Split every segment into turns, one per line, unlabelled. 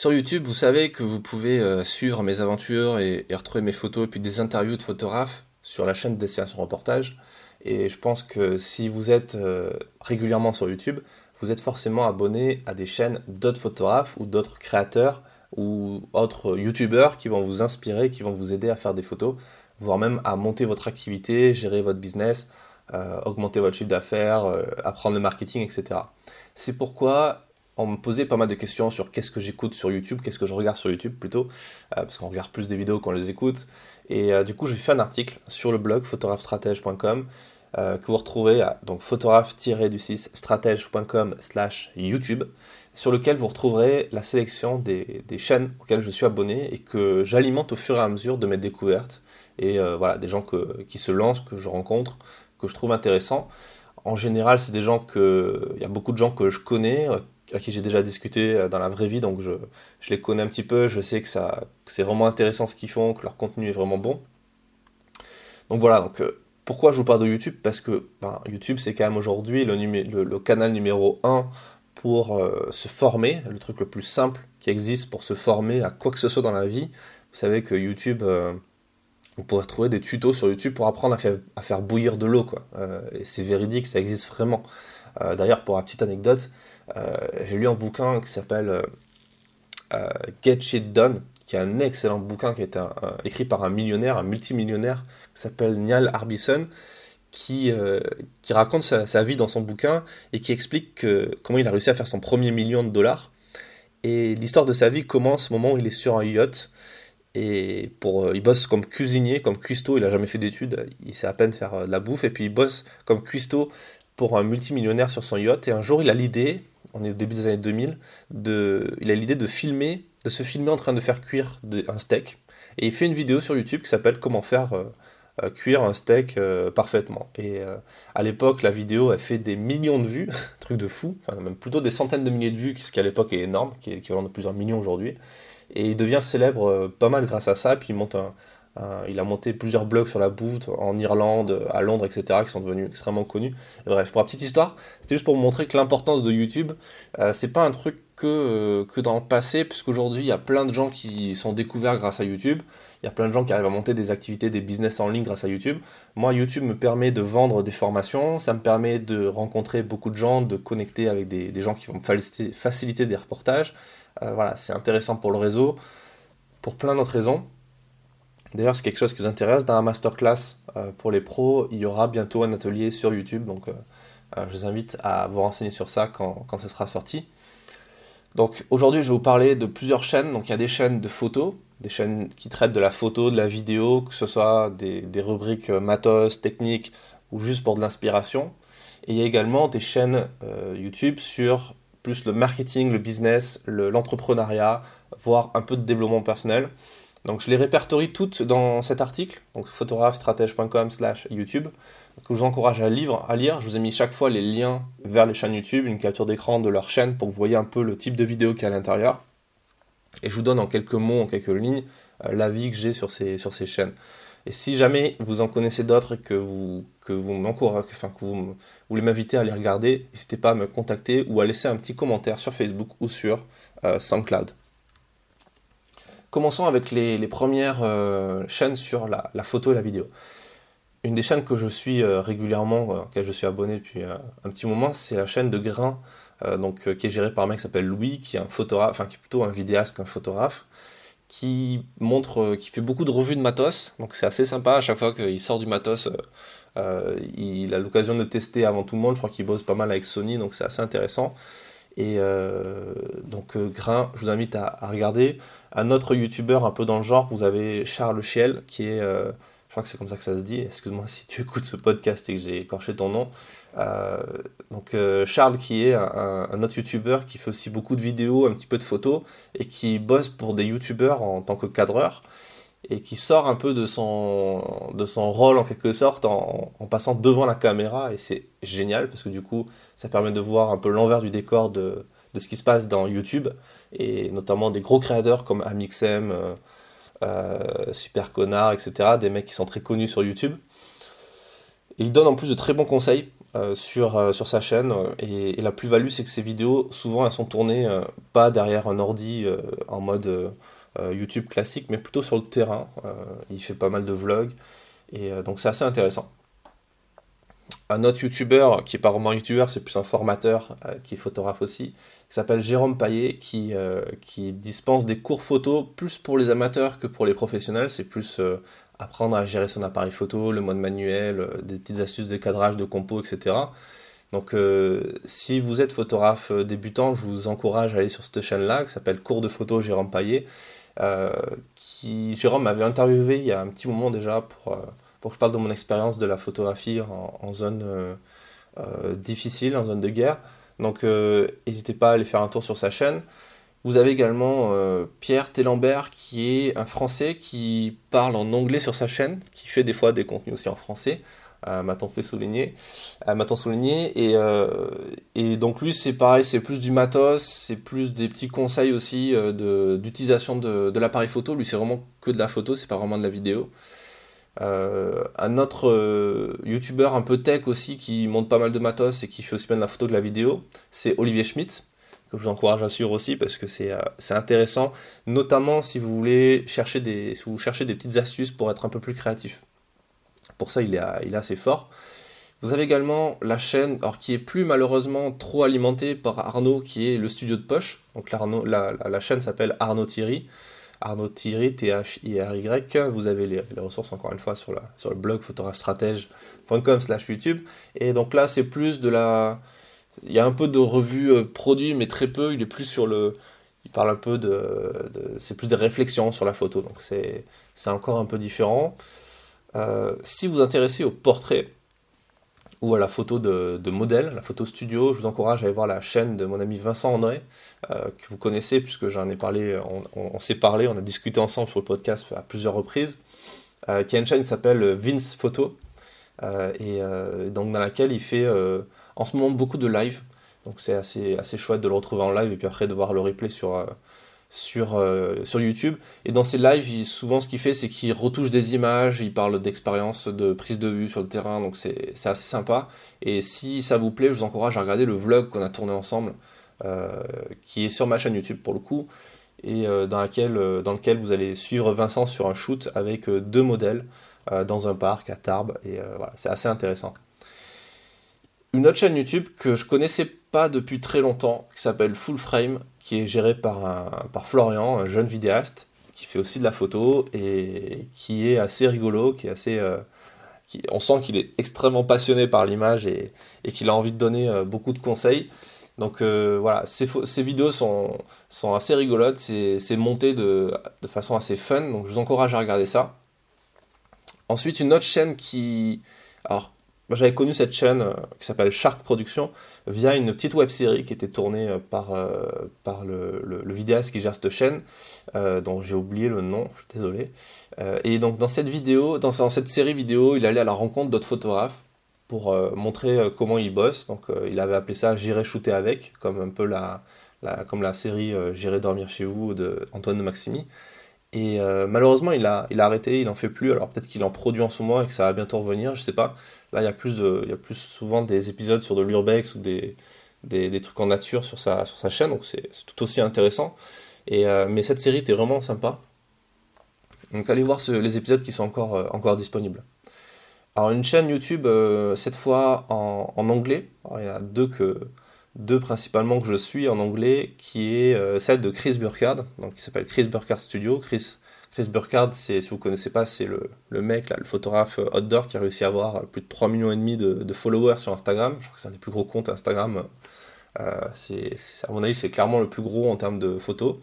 Sur YouTube, vous savez que vous pouvez euh, suivre mes aventures et, retrouver mes photos et puis des interviews de photographes sur la chaîne Destination Reportage. Et je pense que si vous êtes euh, régulièrement sur YouTube, vous êtes forcément abonné à des chaînes d'autres photographes ou d'autres créateurs ou autres YouTubeurs qui vont vous inspirer, qui vont vous aider à faire des photos, voire même à monter votre activité, gérer votre business, euh, augmenter votre chiffre d'affaires, apprendre le marketing, etc. C'est pourquoi on me posait pas mal de questions sur qu'est-ce que j'écoute sur YouTube, qu'est-ce que je regarde sur YouTube plutôt, parce qu'on regarde plus des vidéos qu'on les écoute. Et du coup, j'ai fait un article sur le blog photographestratège.com euh, que vous retrouvez à donc photographe-du6 stratège.com slash YouTube, sur lequel vous retrouverez la sélection des, chaînes auxquelles je suis abonné et que j'alimente au fur et à mesure de mes découvertes. Et euh, voilà, des gens qui se lancent, que je rencontre, que je trouve intéressants. En général, c'est des gens que. Il y a beaucoup de gens que je connais, euh, à qui j'ai déjà discuté dans la vraie vie, donc je, je les connais un petit peu, je sais que, ça, c'est vraiment intéressant ce qu'ils font, que leur contenu est vraiment bon. Donc voilà, donc pourquoi je vous parle de YouTube? Parce que ben, YouTube, c'est quand même aujourd'hui le, canal numéro 1 pour euh, se former, le truc le plus simple qui existe pour se former à quoi que ce soit dans la vie. Vous savez que YouTube, euh, vous pourrez trouver des tutos sur YouTube pour apprendre à faire, bouillir de l'eau. Euh, et c'est véridique, ça existe vraiment. D'ailleurs, pour la petite anecdote, j'ai lu un bouquin qui s'appelle Get Shit Done, qui est un excellent bouquin qui a été écrit par un millionnaire, un multimillionnaire, qui s'appelle Niall Harbison, qui, euh, qui raconte sa, vie dans son bouquin et qui explique que, comment il a réussi à faire son premier million de dollars. Et l'histoire de sa vie commence au moment où il est sur un yacht. Et pour, euh, il bosse comme cuisinier, comme cuistot, il n'a jamais fait d'études, il sait à peine faire euh, de la bouffe, et puis il bosse comme cuistot pour un multimillionnaire sur son yacht. Et un jour, il a l'idée, on est au début des années 2000, de, il a l'idée de filmer de se filmer en train de faire cuire un steak. Et il fait une vidéo sur YouTube qui s'appelle Comment faire euh, euh, cuire un steak euh, parfaitement. Et à l'époque, la vidéo a fait des millions de vues, truc de fou, enfin même plutôt des centaines de milliers de vues, ce qui à l'époque est énorme, qui est équivalent de plusieurs millions aujourd'hui. Et il devient célèbre pas mal grâce à ça, puis il monte un, il a monté plusieurs blogs sur la bouffe en Irlande, à Londres, etc., qui sont devenus extrêmement connus. bref, pour la petite histoire, c'était juste pour vous montrer que l'importance de YouTube, euh, c'est pas un truc que, euh, que dans le passé, puisqu'aujourd'hui, il y a plein de gens qui sont découverts grâce à YouTube. Il y a plein de gens qui arrivent à monter des activités, des business en ligne grâce à YouTube. Moi, YouTube me permet de vendre des formations, ça me permet de rencontrer beaucoup de gens, de connecter avec des, gens qui vont me faciliter, des reportages. Euh, voilà, c'est intéressant pour le réseau, pour plein d'autres raisons. D'ailleurs, c'est quelque chose qui vous intéresse. Dans la masterclass euh, pour les pros, il y aura bientôt un atelier sur YouTube. Donc, euh, euh, je vous invite à vous renseigner sur ça quand, quand ce sera sorti. Donc, aujourd'hui, je vais vous parler de plusieurs chaînes. Donc, il y a des chaînes de photos, des chaînes qui traitent de la photo, de la vidéo, que ce soit des, des rubriques matos, techniques ou juste pour de l'inspiration. Et il y a également des chaînes YouTube sur plus le marketing, le business, l'entrepreneuriat, voire un peu de développement personnel. Donc je les répertorie toutes dans cet article, donc photographestratège.com slash YouTube, que je vous encourage à, à lire. Je vous ai mis chaque fois les liens vers les chaînes YouTube, une capture d'écran de leur chaîne pour que vous voyez un peu le type de vidéo qu'il y a à l'intérieur. Et je vous donne en quelques mots, en quelques lignes, euh, l'avis que j'ai sur ces, chaînes. Et si jamais vous en connaissez d'autres et que vous, que vous m'encouragez, enfin que vous, voulez m'inviter à les regarder, n'hésitez pas à me contacter ou à laisser un petit commentaire sur Facebook ou sur euh, SoundCloud. Commençons avec les, premières euh, chaînes sur la, photo et la vidéo. Une des chaînes que je suis euh, régulièrement, euh, auquel je suis abonné depuis un petit moment, c'est la chaîne de Grain, donc, qui est gérée par un mec qui s'appelle Louis, qui est plutôt un vidéaste qu'un photographe, qui montre, qui fait beaucoup de revues de matos. Donc c'est assez sympa à chaque fois qu'il sort du matos. il a l'occasion de tester avant tout le monde. Je crois qu'il bosse pas mal avec Sony, donc c'est assez intéressant. Et donc Grain, je vous invite à regarder. Un autre youtubeur un peu dans le genre, vous avez Charles Chiel, qui est, euh, je crois que c'est comme ça que ça se dit, excuse-moi si tu écoutes ce podcast et que j'ai écorché ton nom. Euh, donc euh, Charles qui est un, autre youtubeur qui fait aussi beaucoup de vidéos, un petit peu de photos, et qui bosse pour des youtubeurs en tant que cadreur, et qui sort un peu de son, de son rôle en quelque sorte en, passant devant la caméra, et c'est génial parce que du coup ça permet de voir un peu l'envers du décor de, de ce qui se passe dans YouTube, et notamment des gros créateurs comme Amixem, euh, euh, Super Connard, etc., des mecs qui sont très connus sur YouTube. Et il donne en plus de très bons conseils sur, sur sa chaîne. Et, la plus-value, c'est que ses vidéos, souvent, elles sont tournées pas derrière un ordi en mode YouTube classique, mais plutôt sur le terrain. il fait pas mal de vlogs. Et donc c'est assez intéressant un autre youtubeur, qui est pas vraiment youtubeur, c'est plus un formateur, euh, qui est photographe aussi, qui s'appelle Jérôme Paillet, qui, euh, dispense des cours photo plus pour les amateurs que pour les professionnels. C'est plus euh, apprendre à gérer son appareil photo, le mode manuel, des petites astuces de cadrage, de compo, etc. Donc si vous êtes photographe débutant, je vous encourage à aller sur cette chaîne-là, qui s'appelle Cours de photo Jérôme Paillet, qui Jérôme m'avait interviewé il y a un petit moment déjà pour pour que je parle de mon expérience de la photographie en, zone euh, euh, difficile, en zone de guerre. Donc euh, n'hésitez pas à aller faire un tour sur sa chaîne. Vous avez également Pierre Tellambert qui est un Français qui parle en anglais sur sa chaîne, qui fait des fois des contenus aussi en français. M'a-t-on fait m'a-t-on souligné, et, et, donc lui c'est pareil, c'est plus du matos, c'est plus des petits conseils aussi d'utilisation de, l'appareil photo. Lui c'est vraiment que de la photo, c'est pas vraiment de la vidéo. Euh, un autre euh, youtubeur un peu tech aussi qui monte pas mal de matos et qui fait aussi bien de la photo que de la vidéo, c'est Olivier Schmitt, que je vous encourage à suivre aussi parce que c'est euh, intéressant, notamment si vous voulez chercher des, si vous cherchez des petites astuces pour être un peu plus créatif. Pour ça, il est, assez fort. Vous avez également la chaîne, alors qui est plus malheureusement trop alimentée par Arnaud, qui est le studio de poche. Donc la, chaîne s'appelle Arnaud Thierry. Arnaud Thierry, T-H-I-R-Y. Vous avez les, ressources encore une fois sur, la, sur le blog photographestratège.com slash YouTube. Et donc là, c'est plus de la... Il y a un peu de revue euh, produit, mais très peu. Il est plus sur le... Il parle un peu de... c'est plus des réflexions sur la photo. Donc c'est encore un peu différent. Euh, si vous intéressez au portrait, ou à la photo de, modèle, la photo studio. Je vous encourage à aller voir la chaîne de mon ami Vincent André, euh, que vous connaissez puisque j'en ai parlé, on, s'est parlé, on a discuté ensemble sur le podcast à plusieurs reprises, euh, qui a une chaîne qui s'appelle Vince Photo, et donc dans laquelle il fait en ce moment beaucoup de live. Donc c'est assez, assez chouette de le retrouver en live et puis après de voir le replay sur sur, euh, sur YouTube. Et dans ses lives, souvent ce qu'il fait, c'est qu'il retouche des images, il parle d'expérience de prise de vue sur le terrain, donc c'est assez sympa. Et si ça vous plaît, je vous encourage à regarder le vlog qu'on a tourné ensemble, euh, qui est sur ma chaîne YouTube pour le coup, et euh, dans, laquelle, dans lequel vous allez suivre Vincent sur un shoot avec deux modèles dans un parc à Tarbes, et voilà, c'est assez intéressant. Une autre chaîne YouTube que je connaissais pas depuis très longtemps, qui s'appelle Full Frame, qui est géré par, par Florian, un jeune vidéaste, qui fait aussi de la photo et qui est assez rigolo, qui est assez. Euh, on sent qu'il est extrêmement passionné par l'image et, et qu'il a envie de donner euh, beaucoup de conseils. Donc euh, voilà, ces, ces, vidéos sont, sont assez rigolotes, c'est monté de, de, façon assez fun, donc je vous encourage à regarder ça. Ensuite, une autre chaîne qui. Alors, j'avais connu cette chaîne euh, qui s'appelle Shark Production via une petite web série qui était tournée euh, par, euh, par le, vidéaste qui gère cette chaîne, dont j'ai oublié le nom, je suis désolé. et donc dans cette vidéo, dans, cette série vidéo, il allait à la rencontre d'autres photographes pour montrer comment il bosse. Donc il avait appelé ça J'irai shooter avec, comme un peu la, la comme la série J'irai dormir chez vous de Antoine de Maximi. Et malheureusement, il a, il a arrêté, il en fait plus. Alors peut-être qu'il en produit en ce moment et que ça va bientôt revenir, je sais pas. Là, il y a plus, de, il y a plus souvent des épisodes sur de l'urbex ou des, des, trucs en nature sur sa, sur sa chaîne, donc c'est tout aussi intéressant. Et, euh, mais cette série était vraiment sympa. Donc allez voir les épisodes qui sont encore, euh, encore disponibles. Alors une chaîne YouTube, euh, cette fois en, en anglais. il y a deux, que, deux principalement que je suis en anglais, qui est celle de Chris Burkhardt, donc qui s'appelle Chris Burkhardt Studio. Chris Chris Burkhardt, si vous connaissez pas, c'est le, mec, là, le photographe euh, outdoor qui a réussi à avoir euh, plus de 3 millions de, followers sur Instagram. Je crois que c'est un des plus gros comptes Instagram. Euh, c'est, à mon avis, c'est clairement le plus gros en termes de photos.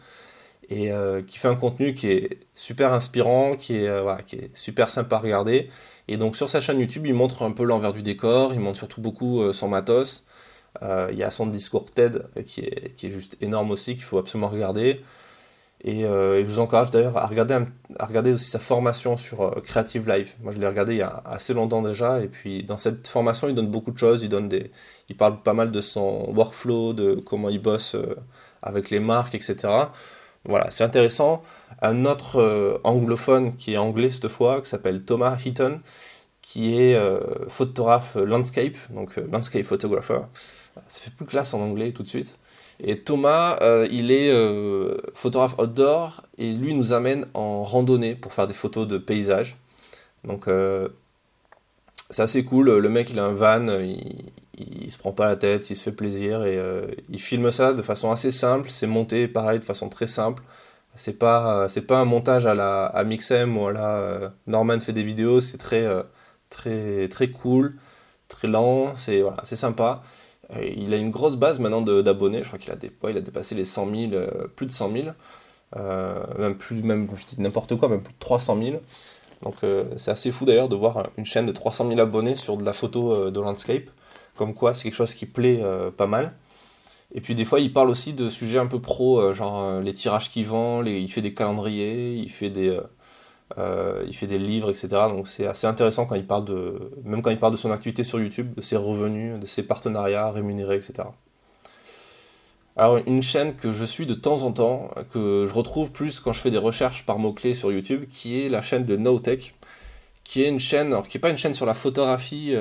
Et qui fait un contenu qui est super inspirant, qui est, qui est super sympa à regarder. Et donc sur sa chaîne YouTube, il montre un peu l'envers du décor, il montre surtout beaucoup son matos. Il y a son discours TED qui est, qui est juste énorme aussi, qu'il faut absolument regarder. Euh, et, je vous encourage d'ailleurs à regarder, à regarder aussi sa formation sur euh, Creative Life. Moi, je l'ai regardé il y a assez longtemps déjà. Et puis, dans cette formation, il donne beaucoup de choses. Il, donne des, il parle pas mal de son workflow, de comment il bosse euh, avec les marques, etc. Voilà, c'est intéressant. Un autre anglophone qui est anglais cette fois, qui s'appelle Thomas Heaton, qui est photographe landscape, donc landscape photographer. Ça fait plus classe en anglais tout de suite. Et Thomas, il est photographe outdoor et lui nous amène en randonnée pour faire des photos de paysages. Donc c'est assez cool. Le mec, il a un van, il, il, se prend pas la tête, il se fait plaisir et euh, il filme ça de façon assez simple. C'est monté pareil de façon très simple. C'est pas c'est pas un montage à la à Mixem ou à la euh, Norman fait des vidéos. C'est très euh, très très cool, très lent. C'est voilà, c'est sympa. Il a une grosse base maintenant d'abonnés. Je crois qu'il a des, il a dépassé les 100 000, plus de 100 000. même plus, même je dis n'importe quoi, même plus de 300 000. Donc c'est assez fou d'ailleurs de voir une chaîne de 300 000 abonnés sur de la photo de landscape. Comme quoi, c'est quelque chose qui plaît euh, pas mal. Et puis des fois, il parle aussi de sujets un peu pro, euh, genre euh, les tirages qu'il vend, il fait des calendriers, il fait des, il fait des livres, etc. Donc c'est assez intéressant quand il parle de, même quand il parle de son activité sur YouTube, de ses revenus, de ses partenariats rémunérés, etc. Alors une chaîne que je suis de temps en temps, que je retrouve plus quand je fais des recherches par mots-clés sur YouTube, qui est la chaîne de NoTech, qui est une chaîne, alors qui n'est pas une chaîne sur la photographie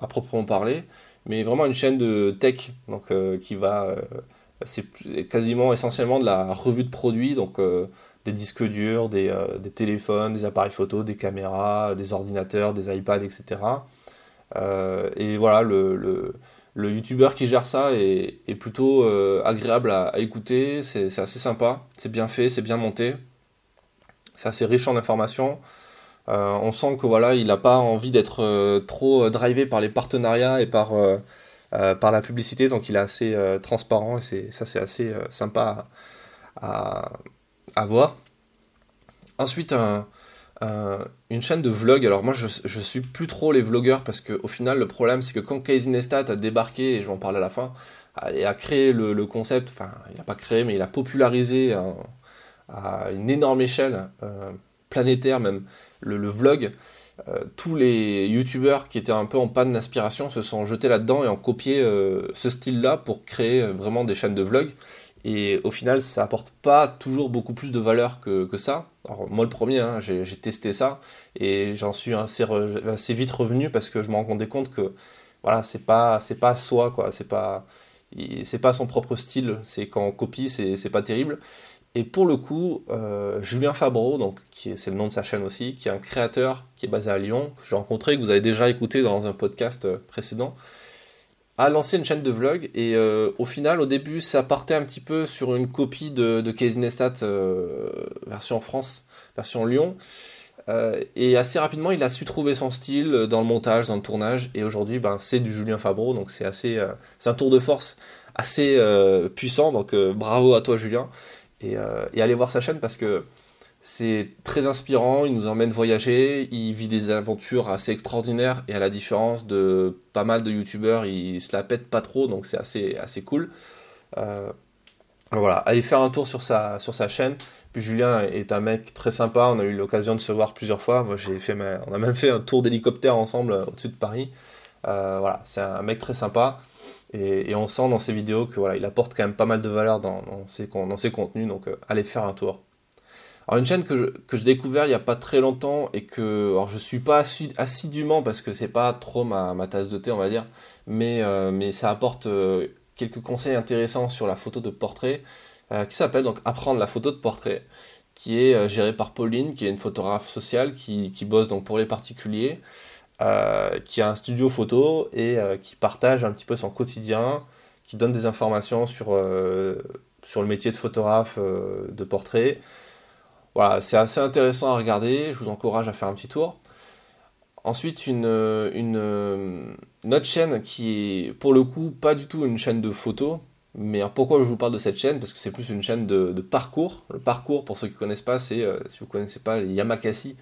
à proprement parler, mais vraiment une chaîne de tech, donc euh, qui va, euh, c'est quasiment essentiellement de la revue de produits, donc euh, des disques durs, des, des, téléphones, des appareils photo, des caméras, des ordinateurs, des iPads, etc. et voilà, le, youtubeur qui gère ça est, plutôt agréable à, écouter, c'est assez sympa, c'est bien fait, c'est bien monté, c'est assez riche en informations. Euh, on sent que voilà, il n'a pas envie d'être euh, trop euh, drivé par les partenariats et par, par la publicité, donc il est assez transparent et ça c'est assez sympa à, voir. Ensuite, une chaîne de vlog. Alors moi, je, suis plus trop les vlogueurs parce qu'au final, le problème, c'est que quand Casey Neistat a débarqué, et je vais en parler à la fin, et a créé le, concept, enfin, il n'a pas créé, mais il a popularisé à une énorme échelle, planétaire même, le, vlog, euh, tous les youtubeurs qui étaient un peu en panne d'inspiration se sont jetés là-dedans et ont copié euh, ce style-là pour créer euh, vraiment des chaînes de vlog. Et au final, ça apporte pas toujours beaucoup plus de valeur que, ça. Alors, moi, le premier, hein, j'ai testé ça et j'en suis assez, vite revenu parce que je me rendais compte que voilà, c'est pas, c'est pas soi, quoi. C'est pas, pas son propre style. C'est quand on copie, c'est pas terrible. Et pour le coup, euh, Julien Fabreau, donc c'est le nom de sa chaîne aussi, qui est un créateur qui est basé à Lyon, que j'ai rencontré, que vous avez déjà écouté dans un podcast euh, précédent, a lancé une chaîne de vlog. Et euh, au final, au début, ça partait un petit peu sur une copie de, de Neistat version France, version Lyon. et assez rapidement, il a su trouver son style dans le montage, dans le tournage. Et aujourd'hui, ben, c'est du Julien Fabreau, donc c'est assez, c'est un tour de force assez puissant. Donc bravo à toi, Julien. Euh, et, aller voir sa chaîne parce que c'est très inspirant, il nous emmène voyager, il vit des aventures assez extraordinaires et à la différence de pas mal de youtubeurs, il se la pète pas trop donc c'est assez, cool. Euh, voilà, allez faire un tour sur sa, chaîne. Puis Julien est un mec très sympa, on a eu l'occasion de se voir plusieurs fois. Moi, j'ai fait on a même fait un tour d'hélicoptère ensemble euh, au-dessus de Paris. voilà, c'est un mec très sympa. Et, on sent dans ses vidéos que voilà, il apporte quand même pas mal de valeur dans, ses, contenus, donc euh, allez faire un tour. Alors une chaîne que, j'ai découvert il n'y a pas très longtemps et que alors je suis pas assidûment parce que c'est pas trop ma, tasse de thé on va dire, mais, euh, mais ça apporte euh, quelques conseils intéressants sur la photo de portrait qui s'appelle donc Apprendre la photo de portrait qui est gérée par Pauline qui est une photographe sociale qui, qui bosse donc pour les particuliers euh, qui a un studio photo et euh, qui partage un petit peu son quotidien, qui donne des informations sur, euh, sur le métier de photographe de portrait. Voilà, c'est assez intéressant à regarder, je vous encourage à faire un petit tour. Ensuite, une, une, autre chaîne qui est pour le coup pas du tout une chaîne de photos, mais pourquoi je vous parle de cette chaîne? Parce que c'est plus une chaîne de, parcours. Le parcours, pour ceux qui ne connaissent pas, c'est, euh, si vous ne connaissez pas, Yamakasi.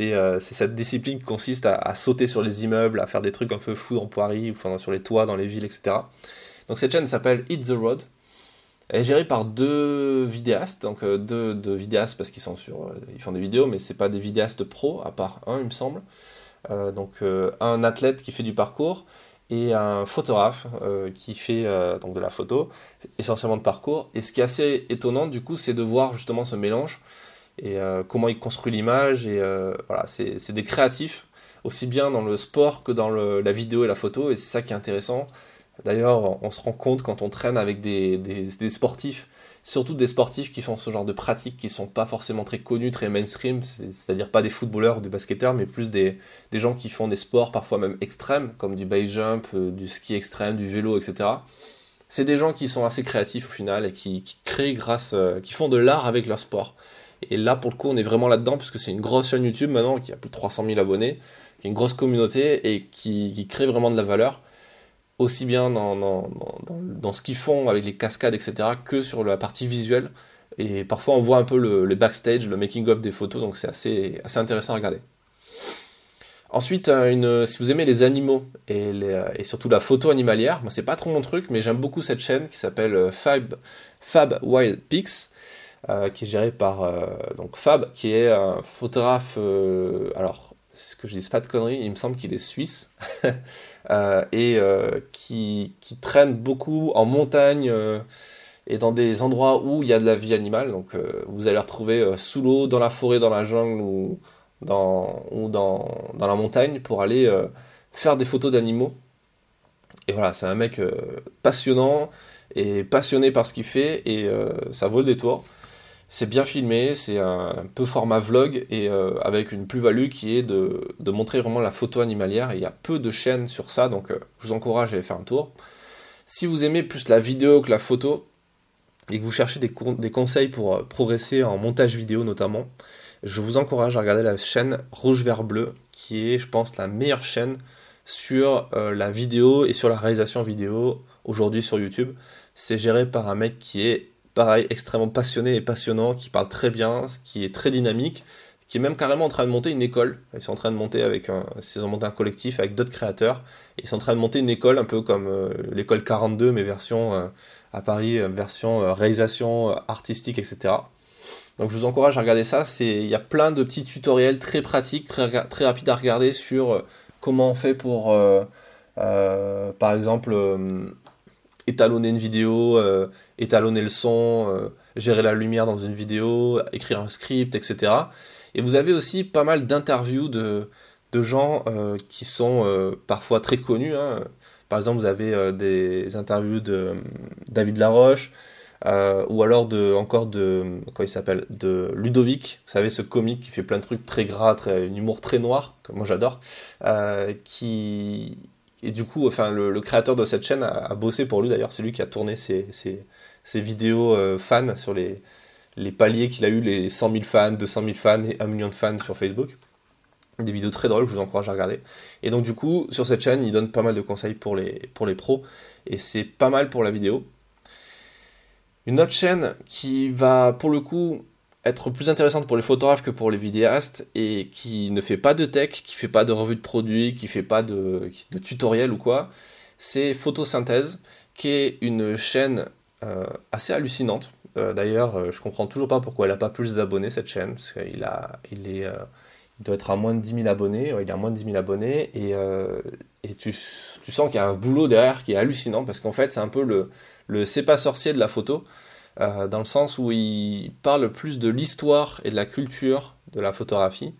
Euh, c'est, cette discipline qui consiste à, sauter sur les immeubles, à faire des trucs un peu fous en poirie, enfin, sur les toits, dans les villes, etc. Donc cette chaîne s'appelle Hit the Road. Elle est gérée par deux vidéastes, donc euh, deux, vidéastes parce qu'ils sont sur, ils font des vidéos, mais c'est pas des vidéastes pro, à part un, il me semble. donc un athlète qui fait du parcours et un photographe euh, qui fait euh, donc de la photo, essentiellement de parcours. Et ce qui est assez étonnant du coup, c'est de voir justement ce mélange et euh, comment il construit l'image. Et voilà, c'est des créatifs. aussi bien dans le sport que dans la vidéo et la photo, et c'est ça qui est intéressant. D'ailleurs, on se rend compte quand on traîne avec des, sportifs, surtout des sportifs qui font ce genre de pratiques qui sont pas forcément très connus, très mainstream, c'est-à-dire pas des footballeurs ou des basketteurs, mais plus des, gens qui font des sports parfois même extrêmes, comme du base jump, euh, du ski extrême, du vélo, etc. C'est des gens qui sont assez créatifs au final et qui, créent grâce, euh, qui font de l'art avec leur sport. Et là, pour le coup, on est vraiment là-dedans, puisque c'est une grosse chaîne YouTube maintenant qui a plus de 300 000 abonnés, qui est une grosse communauté et qui, qui crée vraiment de la valeur, aussi bien dans, dans, dans, ce qu'ils font avec les cascades, etc., que sur la partie visuelle. Et parfois, on voit un peu le, backstage, le making-of des photos, donc c'est assez, assez intéressant à regarder. Ensuite, euh, une, si vous aimez les animaux et, les, et surtout la photo animalière, moi c'est pas trop mon truc, mais j'aime beaucoup cette chaîne qui s'appelle euh, Fab, Fab Wild Pics. Euh, qui est géré par euh, donc Fab, qui est un photographe. Euh, alors, ce que je dis pas de conneries, il me semble qu'il est suisse et qui, qui, traîne beaucoup en montagne et dans des endroits où il y a de la vie animale. Donc, vous allez retrouver sous l'eau, dans la forêt, dans la jungle ou dans la montagne pour aller faire des photos d'animaux. Et voilà, c'est un mec passionnant et passionné par ce qu'il fait et ça vaut le détour. C'est bien filmé, c'est un, peu format vlog et euh, avec une plus-value qui est de, montrer vraiment la photo animalière. il y a peu de chaînes sur ça, donc euh, je vous encourage à aller faire un tour. Si vous aimez plus la vidéo que la photo et que vous cherchez des, conseils pour euh, progresser en montage vidéo notamment, je vous encourage à regarder la chaîne Rouge Vert Bleu, qui est, je pense, la meilleure chaîne sur la vidéo et sur la réalisation vidéo aujourd'hui sur YouTube. C'est géré par un mec qui est extrêmement passionné et passionnant, qui parle très bien, qui est très dynamique, qui est même carrément en train de monter une école. Ils sont en train de monter avec un, ils ont monté un collectif avec d'autres créateurs. ils sont en train de monter une école un peu comme euh, l'école 42, mais version euh, à Paris, euh, version réalisation artistique, etc. Donc je vous encourage à regarder ça. C'est, il y a plein de petits tutoriels très pratiques, très, très rapides à regarder sur comment on fait pour, par exemple, étalonner une vidéo, euh, étalonner le son, euh, gérer la lumière dans une vidéo, écrire un script, etc. Et vous avez aussi pas mal d'interviews de, de gens euh, qui sont parfois très connus. Hein. Par exemple, vous avez des interviews de David Laroche, ou alors de, encore de, comment il s'appelle, de Ludovic, vous savez, ce comique qui fait plein de trucs très gras, très, un humour très noir, que moi j'adore, qui, et du coup, enfin, le, créateur de cette chaîne a, bossé pour lui d'ailleurs. C'est lui qui a tourné ses, vidéos euh, fans sur les, les paliers qu'il a eu, les 100 000 fans, 200 000 fans et 1 million de fans sur Facebook. Des vidéos très drôles que je vous encourage à regarder. Et donc, du coup, sur cette chaîne, il donne pas mal de conseils pour les, pour les pros. Et c'est pas mal pour la vidéo. Une autre chaîne qui va, pour le coup, être plus intéressante pour les photographes que pour les vidéastes et qui ne fait pas de tech, qui fait pas de revue de produits, qui fait pas de, de tutoriel ou quoi, c'est Photosynthèse, qui est une chaîne euh, assez hallucinante. Euh, d'ailleurs, euh, je comprends toujours pas pourquoi elle a pas plus d'abonnés cette chaîne, parce qu'il a, il est, il doit être à moins de 10 000 abonnés, il a moins de 10 000 abonnés et, et tu, tu, sens qu'il y a un boulot derrière qui est hallucinant parce qu'en fait c'est un peu le, le c'est pas sorcier de la photo. Euh, dans le sens où il parle plus de l'histoire et de la culture de la photographie.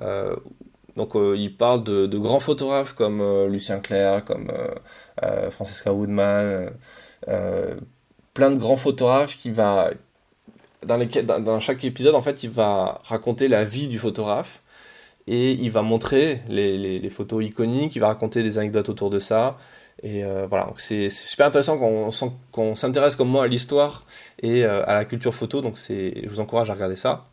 Euh, donc euh, il parle de, grands photographes comme Lucien Clair, comme Francesca Woodman, plein de grands photographes qui va dans, chaque épisode en fait il va raconter la vie du photographe et il va montrer les, photos iconiques, il va raconter des anecdotes autour de ça, et euh, voilà, c'est super intéressant qu'on s'intéresse comme moi à l'histoire et euh, à la culture photo, donc je vous encourage à regarder ça.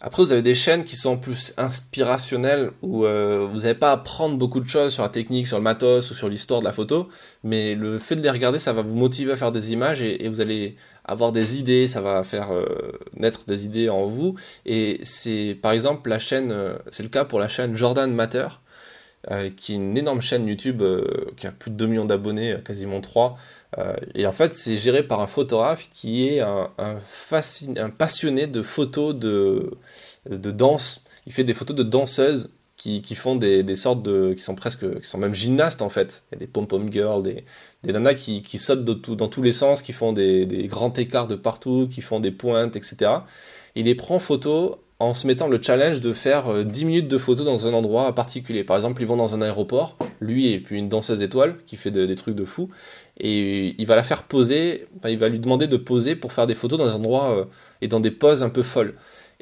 Après, vous avez des chaînes qui sont plus inspirationnelles, où euh, vous n'avez pas à apprendre beaucoup de choses sur la technique, sur le matos ou sur l'histoire de la photo, mais le fait de les regarder, ça va vous motiver à faire des images et, et vous allez avoir des idées, ça va faire naître des idées en vous. Et c'est par exemple la chaîne, c'est le cas pour la chaîne Jordan Matter, euh, qui est une énorme chaîne YouTube euh, qui a plus de 2 millions d'abonnés, euh, quasiment 3. et en fait, c'est géré par un photographe qui est un, passionné de photos de, de danse. Il fait des photos de danseuses qui, qui font des, des, sortes de. qui sont presque. qui sont même gymnastes en fait. Il y a des pom-pom girls, des, des nanas qui, qui sautent dans tous les sens, qui font des, des, grands écarts de partout, qui font des pointes, etc. Il les prend en photo en se mettant le challenge de faire 10 minutes de photos dans un endroit particulier. Par exemple, ils vont dans un aéroport, lui et puis une danseuse étoile qui fait des trucs de fou, et il va la faire poser, il va lui demander de poser pour faire des photos dans un endroit et dans des poses un peu folles.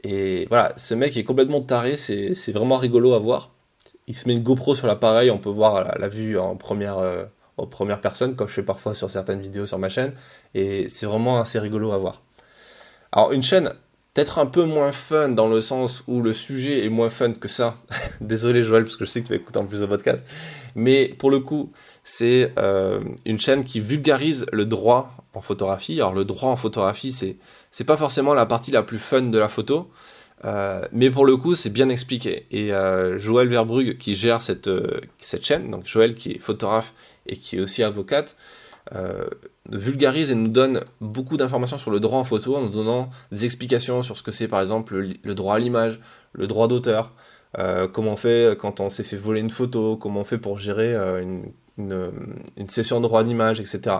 Et voilà, ce mec est complètement taré, c'est vraiment rigolo à voir. Il se met une GoPro sur l'appareil, on peut voir la, vue en première, euh, en première personne, comme je fais parfois sur certaines vidéos sur ma chaîne, et c'est vraiment assez rigolo à voir. Alors une chaîne peut-être un peu moins fun dans le sens où le sujet est moins fun que ça. Désolé Joël, parce que je sais que tu vas écouter en plus de podcast. Mais pour le coup, c'est euh, une chaîne qui vulgarise le droit en photographie. Alors le droit en photographie, c'est c'est pas forcément la partie la plus fun de la photo, euh, mais pour le coup, c'est bien expliqué. Et euh, Joël Verbrugge, qui gère cette, cette chaîne, donc Joël qui est photographe et qui est aussi avocate, vulgarise et nous donne beaucoup d'informations sur le droit en photo en nous donnant des explications sur ce que c'est par exemple le, droit à l'image, le droit d'auteur, comment on fait quand on s'est fait voler une photo, comment on fait pour gérer une, une, session de droit d'image, etc.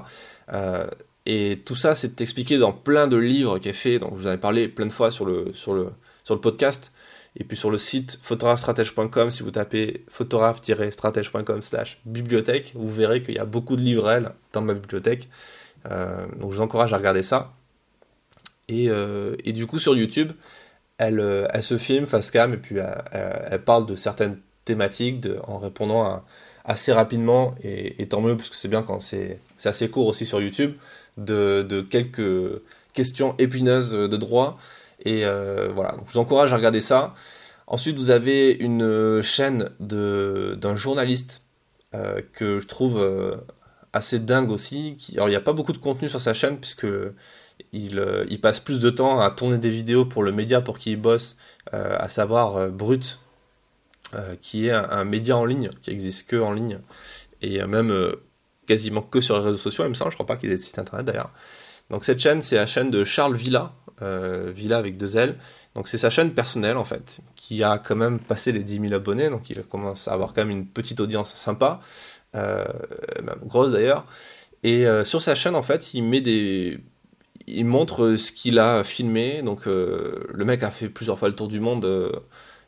Et tout ça, c'est expliqué dans plein de livres qui est fait. Donc, je vous en ai parlé plein de fois sur le, sur le, sur le podcast. Et puis sur le site photographestratège.com, si vous tapez photographe-stratège.com slash bibliothèque, vous verrez qu'il y a beaucoup de livrets dans ma bibliothèque. Euh, donc je vous encourage à regarder ça. Et, euh, du coup sur YouTube, elle, euh, elle, se filme face cam et puis elle, parle de certaines thématiques en répondant assez rapidement. Et, et, tant mieux parce que c'est bien quand c'est assez court aussi sur YouTube de, quelques questions épineuses de droit. Et euh, voilà, donc je vous encourage à regarder ça. Ensuite, vous avez une chaîne d'un journaliste euh, que je trouve euh, assez dingue aussi. Alors, il n'y a pas beaucoup de contenu sur sa chaîne, puisque il, il, passe plus de temps à tourner des vidéos pour le média pour qui il bosse, à savoir Brut, qui est un, un, média en ligne, qui existe que en ligne, et même quasiment que sur les réseaux sociaux, il me semble, je crois pas qu'il ait de site internet d'ailleurs. Donc cette chaîne, c'est la chaîne de Charles Villa, euh, Villa avec deux L. Donc c'est sa chaîne personnelle en fait, qui a quand même passé les 10 000 abonnés, donc il commence à avoir quand même une petite audience sympa, euh, grosse d'ailleurs. Et euh, sur sa chaîne en fait, il met des, il montre ce qu'il a filmé. Donc le mec a fait plusieurs fois le tour du monde.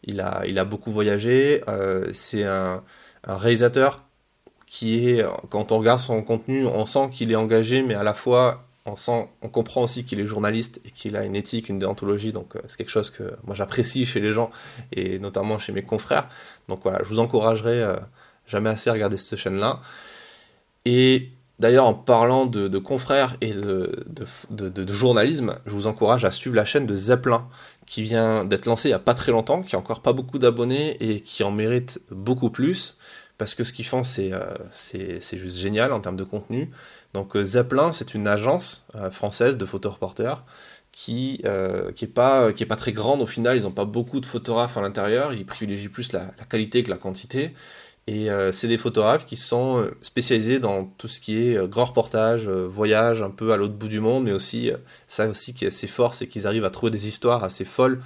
il a, il a beaucoup voyagé. c'est un, un réalisateur qui est, quand on regarde son contenu, on sent qu'il est engagé, mais à la fois, on, comprend aussi qu'il est journaliste et qu'il a une éthique, une déontologie, donc euh, c'est quelque chose que moi j'apprécie chez les gens, et notamment chez mes confrères. Donc voilà, je vous encouragerai euh, jamais assez à regarder cette chaîne-là. Et d'ailleurs, en parlant de, confrères et de, journalisme, je vous encourage à suivre la chaîne de Zeppelin, qui vient d'être lancée il n'y a pas très longtemps, qui a encore pas beaucoup d'abonnés et qui en mérite beaucoup plus parce que ce qu'ils font, euh, c'est c'est juste génial en termes de contenu. Donc euh, Zeppelin, c'est une agence euh, française de photoreporters qui qui est pas qui est pas très grande au final. Ils n'ont pas beaucoup de photographes à l'intérieur. Ils privilégient plus la, qualité que la quantité. Et c'est des photographes qui sont spécialisés dans tout ce qui est grand reportage, voyage un peu à l'autre bout du monde, mais aussi ça aussi qui est assez fort, c'est qu'ils arrivent à trouver des histoires assez folles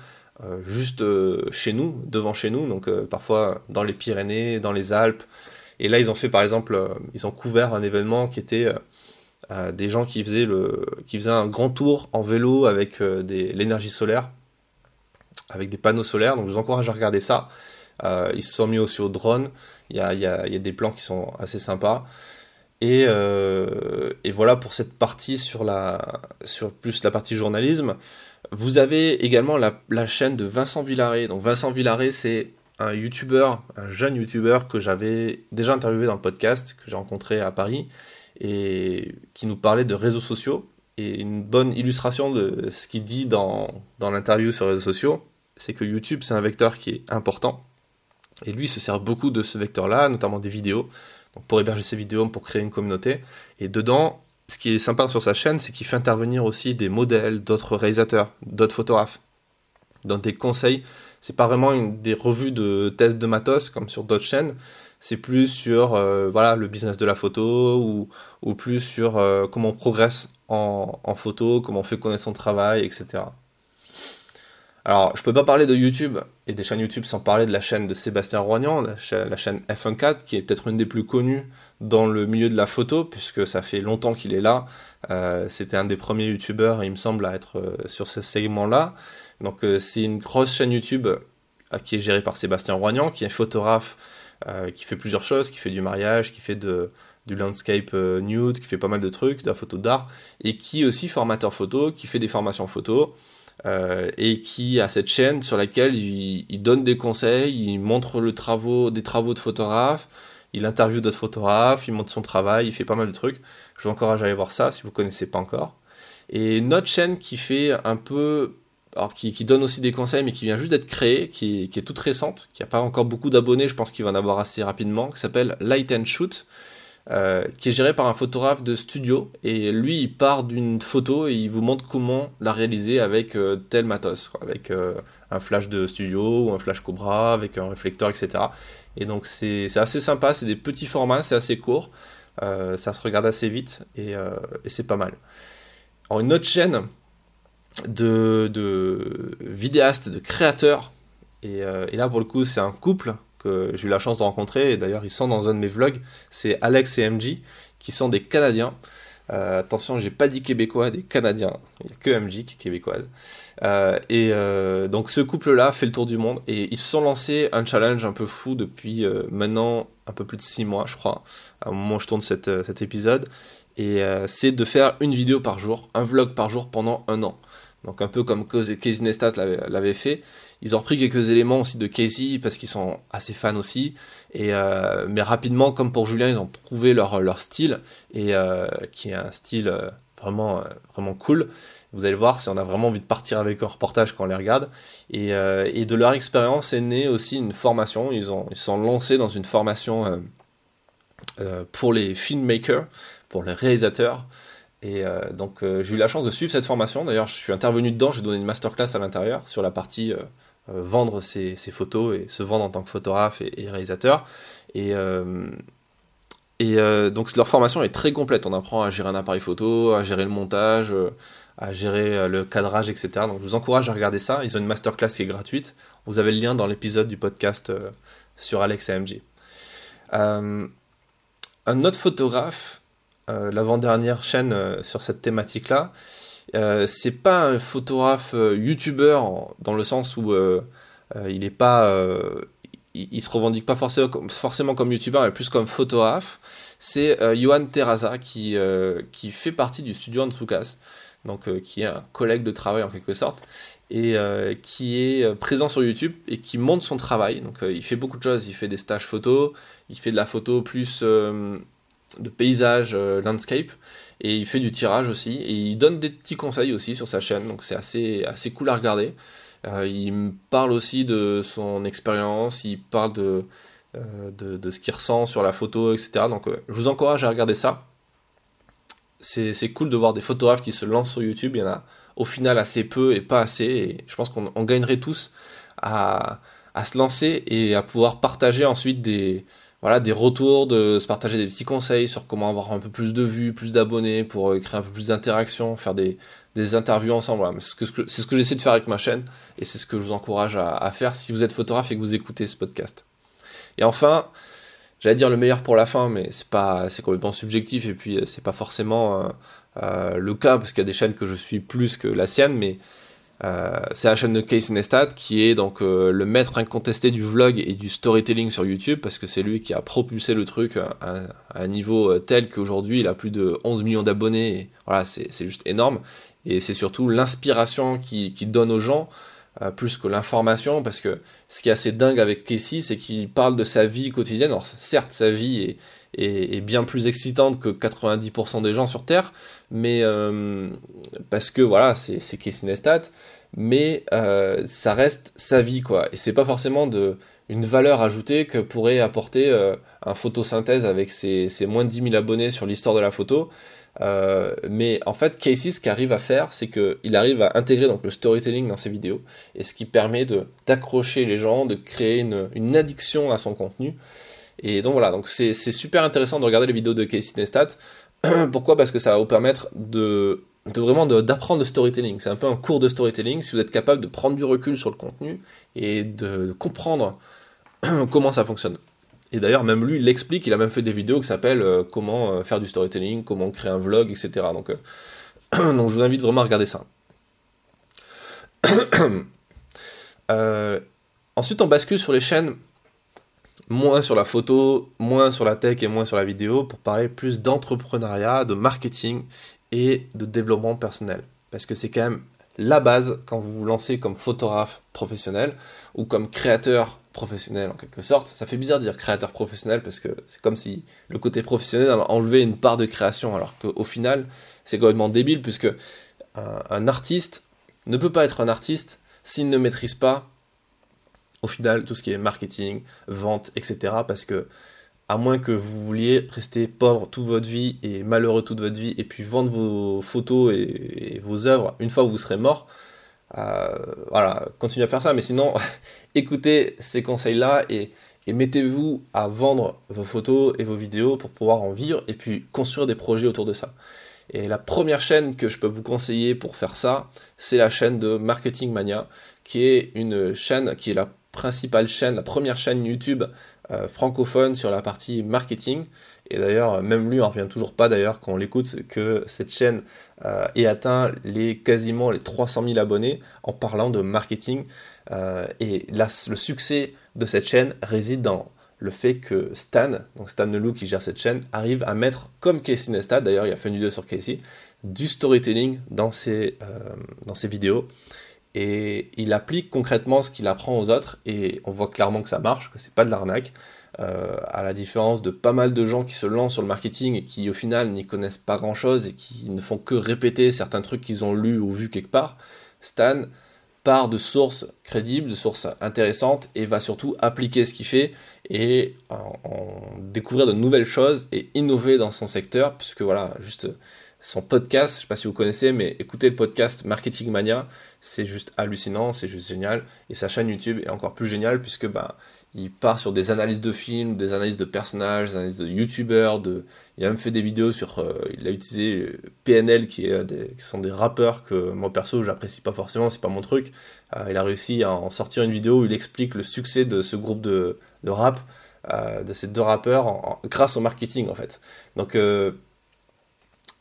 euh, juste euh, chez nous, devant chez nous, donc euh, parfois dans les Pyrénées, dans les Alpes. Et là, ils ont fait par exemple, ils ont couvert un événement qui était des gens qui faisaient, le, qui faisaient un grand tour en vélo avec l'énergie solaire, avec des panneaux solaires. Donc je vous encourage à regarder ça. ils se sont mis aussi au drone. Il y a, y a, y a des plans qui sont assez sympas. Et, voilà pour cette partie sur, la, sur plus la partie journalisme. Vous avez également la, chaîne de Vincent Villaret. Donc Vincent Villaret, c'est un youtubeur, un jeune youtubeur que j'avais déjà interviewé dans le podcast, que j'ai rencontré à Paris, et qui nous parlait de réseaux sociaux. Et une bonne illustration de ce qu'il dit dans, dans l'interview sur les réseaux sociaux, c'est que YouTube, c'est un vecteur qui est important. Et lui, il se sert beaucoup de ce vecteur-là, notamment des vidéos, pour héberger ses vidéos, pour créer une communauté. Et dedans, ce qui est sympa sur sa chaîne, c'est qu'il fait intervenir aussi des modèles, d'autres réalisateurs, d'autres photographes, dans des conseils. C'est pas vraiment des revues de tests de matos comme sur d'autres chaînes. C'est plus sur euh, voilà le business de la photo ou, plus sur euh, comment on progresse en, photo, comment on fait connaître son travail, etc. Alors, je peux pas parler de YouTube et des chaînes YouTube sans parler de la chaîne de Sébastien Roignan, la, chaîne F14, qui est peut-être une des plus connues dans le milieu de la photo, puisque ça fait longtemps qu'il est là. Euh, c'était un des premiers YouTubeurs, il me semble, à être sur ce segment-là. Donc, euh, c'est une grosse chaîne YouTube qui est gérée par Sébastien Roignan, qui est photographe, qui fait plusieurs choses, qui fait du mariage, qui fait de, du landscape nude, qui fait pas mal de trucs, de la photo d'art, et qui est aussi formateur photo, qui fait des formations photo. Euh, et qui a cette chaîne sur laquelle il, donne des conseils, il montre le des travaux de photographes, il interviewe d'autres photographes, il montre son travail, il fait pas mal de trucs. Je vous encourage à aller voir ça si vous connaissez pas encore. Et notre chaîne qui fait un peu, alors qui, donne aussi des conseils, mais qui vient juste d'être créée, qui, est toute récente, qui n'a pas encore beaucoup d'abonnés, je pense qu'il va en avoir assez rapidement, qui s'appelle Light and Shoot. Euh, qui est géré par un photographe de studio. Et lui, il part d'une photo et il vous montre comment la réaliser avec euh, tel matos, avec euh, un flash de studio ou un flash Cobra, avec un réflecteur, etc. Et donc c'est assez sympa, c'est des petits formats, c'est assez court, ça se regarde assez vite et, et c'est pas mal. Alors une autre chaîne de, vidéastes, de créateurs, et, et là pour le coup c'est un couple que j'ai eu la chance de rencontrer, d'ailleurs ils sont dans un de mes vlogs, c'est Alex et MJ, qui sont des Canadiens. Euh, attention, j'ai pas dit québécois, des Canadiens. Il n'y a que MJ qui est québécoise. Euh, et euh, donc ce couple-là fait le tour du monde et ils se sont lancés un challenge un peu fou depuis maintenant un peu plus de 6 mois, je crois, au moment où je tourne cet épisode. Et c'est de faire une vidéo par jour, un vlog par jour pendant un an. Donc un peu comme Casey Neistat l'avait fait. Ils ont repris quelques éléments aussi de Casey parce qu'ils sont assez fans aussi. Euh, mais rapidement, comme pour Julien, ils ont trouvé leur, style et euh, qui est un style euh, vraiment vraiment cool. Vous allez voir, on a vraiment envie de partir avec un reportage quand on les regarde. Et, et de leur expérience est née aussi une formation. Ils ont ils sont lancés dans une formation pour les filmmakers, pour les réalisateurs. Et euh, donc euh, j'ai eu la chance de suivre cette formation. D'ailleurs, je suis intervenu dedans, j'ai donné une masterclass à l'intérieur sur la partie euh, vendre ses, photos et se vendre en tant que photographe et, réalisateur. Et, et donc leur formation est très complète. On apprend à gérer un appareil photo, à gérer le montage, à gérer le cadrage, etc. Donc je vous encourage à regarder ça. Ils ont une masterclass qui est gratuite. Vous avez le lien dans l'épisode du podcast sur Alex AMG. un autre photographe l'avant-dernière chaîne euh, sur cette thématique-là. Euh, c'est pas un photographe youtubeur dans le sens où il est pas il, se revendique pas forcément comme, forcément comme youtubeur mais plus comme photographe. C'est Johan Terraza qui, qui fait partie du studio Ansukas donc qui est un collègue de travail en quelque sorte et qui est présent sur YouTube et qui montre son travail. Donc il fait beaucoup de choses. Il fait des stages photo il fait de la photo plus de paysage euh, landscape. Et il fait du tirage aussi. Et il donne des petits conseils aussi sur sa chaîne. Donc c'est assez assez cool à regarder. Euh, il me parle aussi de son expérience. Il parle de, euh, de, ce qu'il ressent sur la photo etc donc je vous encourage à regarder ça. C'est cool de voir des photographes qui se lancent sur YouTube. Il y en a au final assez peu et pas assez. Et je pense qu'on gagnerait tous à, à se lancer et à pouvoir partager ensuite des, voilà, des retours, de se partager des petits conseils sur comment avoir un peu plus de vues, plus d'abonnés, pour euh, créer un peu plus d'interaction, faire des, interviews ensemble. C'est ce que, j'essaie de faire avec ma chaîne et c'est ce que je vous encourage à, faire si vous êtes photographe et que vous écoutez ce podcast. Et enfin, j'allais dire le meilleur pour la fin, mais c'est complètement subjectif et puis euh, c'est pas forcément euh, le cas parce qu'il y a des chaînes que je suis plus que la sienne, mais euh, c'est la chaîne de Casey Neistat qui est donc euh, le maître incontesté du vlog et du storytelling sur YouTube parce que c'est lui qui a propulsé le truc à, un niveau euh, tel qu'aujourd'hui il a plus de 11 millions d'abonnés. Voilà, c'est juste énorme. Et c'est surtout l'inspiration qu'il qui donne aux gens plus que l'information parce que ce qui est assez dingue avec Casey c'est qu'il parle de sa vie quotidienne. Alors certes sa vie est est, bien plus excitante que 90% des gens sur Terre, mais euh, parce que voilà, c'est Casey Neistat, mais euh, ça reste sa vie quoi, et c'est pas forcément de une valeur ajoutée que pourrait apporter euh, un photosynthèse avec ses, moins de 10 000 abonnés sur l'histoire de la photo. mais en fait, Casey, ce qu'il arrive à faire, c'est qu'il arrive à intégrer donc le storytelling dans ses vidéos, et ce qui permet d'accrocher les gens, de créer une, une, addiction à son contenu. Et donc voilà, donc c'est super intéressant de regarder les vidéos de Casey Neistat. Pourquoi? Parce que ça va vous permettre de vraiment d'apprendre le storytelling. C'est un peu un cours de storytelling si vous êtes capable de prendre du recul sur le contenu et de, comprendre comment ça fonctionne. Et d'ailleurs, même lui, il l'explique, il a même fait des vidéos qui s'appellent euh, Comment euh, faire du storytelling, comment créer un vlog, etc. Donc, donc je vous invite vraiment à regarder ça. ensuite, on bascule sur les chaînes moins sur la photo, moins sur la tech et moins sur la vidéo pour parler plus d'entrepreneuriat, de marketing et de développement personnel. Parce que c'est quand même la base quand vous vous lancez comme photographe professionnel ou comme créateur professionnel en quelque sorte. Ça fait bizarre de dire créateur professionnel parce que c'est comme si le côté professionnel enlevait une part de création alors qu'au final c'est complètement débile puisque un artiste ne peut pas être un artiste s'il ne maîtrise pas au final tout ce qui est marketing, vente, etc. Parce que à moins que vous vouliez rester pauvre toute votre vie et malheureux toute votre vie et puis vendre vos photos et, vos œuvres une fois que vous serez mort, euh, voilà, continuez à faire ça. Mais sinon, écoutez ces conseils-là et, et mettez-vous à vendre vos photos et vos vidéos pour pouvoir en vivre et puis construire des projets autour de ça. Et la première chaîne que je peux vous conseiller pour faire ça, c'est la chaîne de Marketing Mania, qui est une chaîne qui est la principale chaîne, la première chaîne YouTube euh, francophone sur la partie marketing. Et d'ailleurs, même lui en revient toujours pas d'ailleurs quand on l'écoute que cette chaîne euh, ait atteint les quasiment les 300 000 abonnés en parlant de marketing. Euh, et là, le succès de cette chaîne réside dans le fait que Stan, donc Stan Nelou qui gère cette chaîne, arrive à mettre, comme Casey Neistat, d'ailleurs il a fait une vidéo sur Casey, du storytelling dans ses, dans ses vidéos et il applique concrètement ce qu'il apprend aux autres et on voit clairement que ça marche, que c'est pas de l'arnaque. Euh, à la différence de pas mal de gens qui se lancent sur le marketing et qui au final n'y connaissent pas grand chose et qui ne font que répéter certains trucs qu'ils ont lus ou vus quelque part, Stan part de sources crédibles, de sources intéressantes et va surtout appliquer ce qu'il fait et en découvrir de nouvelles choses et innover dans son secteur puisque voilà, juste son podcast, je sais pas si vous connaissez, mais écoutez le podcast Marketing Mania, c'est juste hallucinant, c'est juste génial. Et sa chaîne YouTube est encore plus géniale puisque bah, il part sur des analyses de films, des analyses de personnages, des analyses de youtubeurs, de... il a même fait des vidéos sur, euh, il a utilisé euh, PNL qui, est qui sont des rappeurs que moi perso j'apprécie pas forcément, c'est pas mon truc. Euh, il a réussi à en sortir une vidéo où il explique le succès de ce groupe de, de rap, de ces deux rappeurs grâce au marketing en fait. Donc